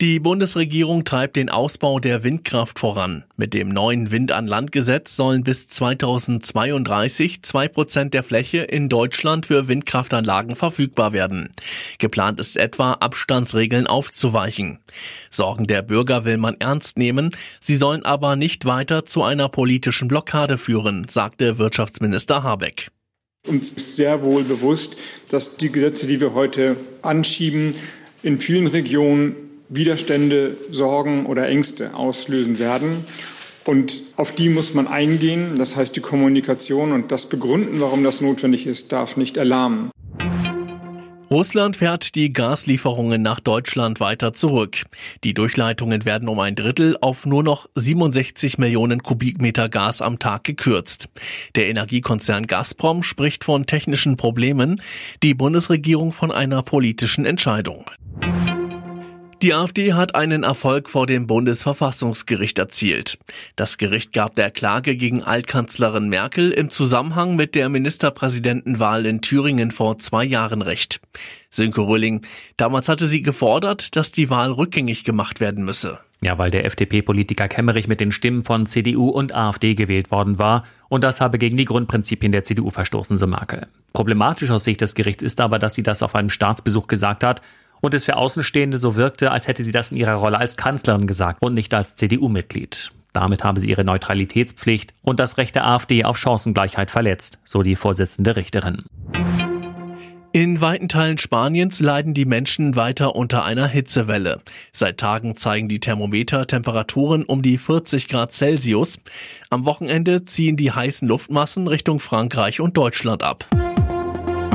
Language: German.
Die Bundesregierung treibt den Ausbau der Windkraft voran. Mit dem neuen Wind an Land Gesetz sollen bis 2032 zwei Prozent der Fläche in Deutschland für Windkraftanlagen verfügbar werden. Geplant ist etwa, Abstandsregeln aufzuweichen. Sorgen der Bürger will man ernst nehmen. Sie sollen aber nicht weiter zu einer politischen Blockade führen, sagte Wirtschaftsminister Habeck. Uns ist sehr wohl bewusst, dass die Gesetze, die wir heute anschieben, in vielen Regionen Widerstände, Sorgen oder Ängste auslösen werden. Und auf die muss man eingehen. Das heißt, die Kommunikation und das Begründen, warum das notwendig ist, darf nicht erlahmen. Russland fährt die Gaslieferungen nach Deutschland weiter zurück. Die Durchleitungen werden um ein Drittel auf nur noch 67 Millionen Kubikmeter Gas am Tag gekürzt. Der Energiekonzern Gazprom spricht von technischen Problemen, die Bundesregierung von einer politischen Entscheidung. Die AfD hat einen Erfolg vor dem Bundesverfassungsgericht erzielt. Das Gericht gab der Klage gegen Altkanzlerin Merkel im Zusammenhang mit der Ministerpräsidentenwahl in Thüringen vor zwei Jahren recht. Sönke Röhling, damals hatte sie gefordert, dass die Wahl rückgängig gemacht werden müsse. Ja, weil der FDP-Politiker Kemmerich mit den Stimmen von CDU und AfD gewählt worden war und das habe gegen die Grundprinzipien der CDU verstoßen, so Merkel. Problematisch aus Sicht des Gerichts ist aber, dass sie das auf einem Staatsbesuch gesagt hat und es für Außenstehende so wirkte, als hätte sie das in ihrer Rolle als Kanzlerin gesagt und nicht als CDU-Mitglied. Damit habe sie ihre Neutralitätspflicht und das Recht der AfD auf Chancengleichheit verletzt, so die Vorsitzende Richterin. In weiten Teilen Spaniens leiden die Menschen weiter unter einer Hitzewelle. Seit Tagen zeigen die Thermometer Temperaturen um die 40 Grad Celsius. Am Wochenende ziehen die heißen Luftmassen Richtung Frankreich und Deutschland ab.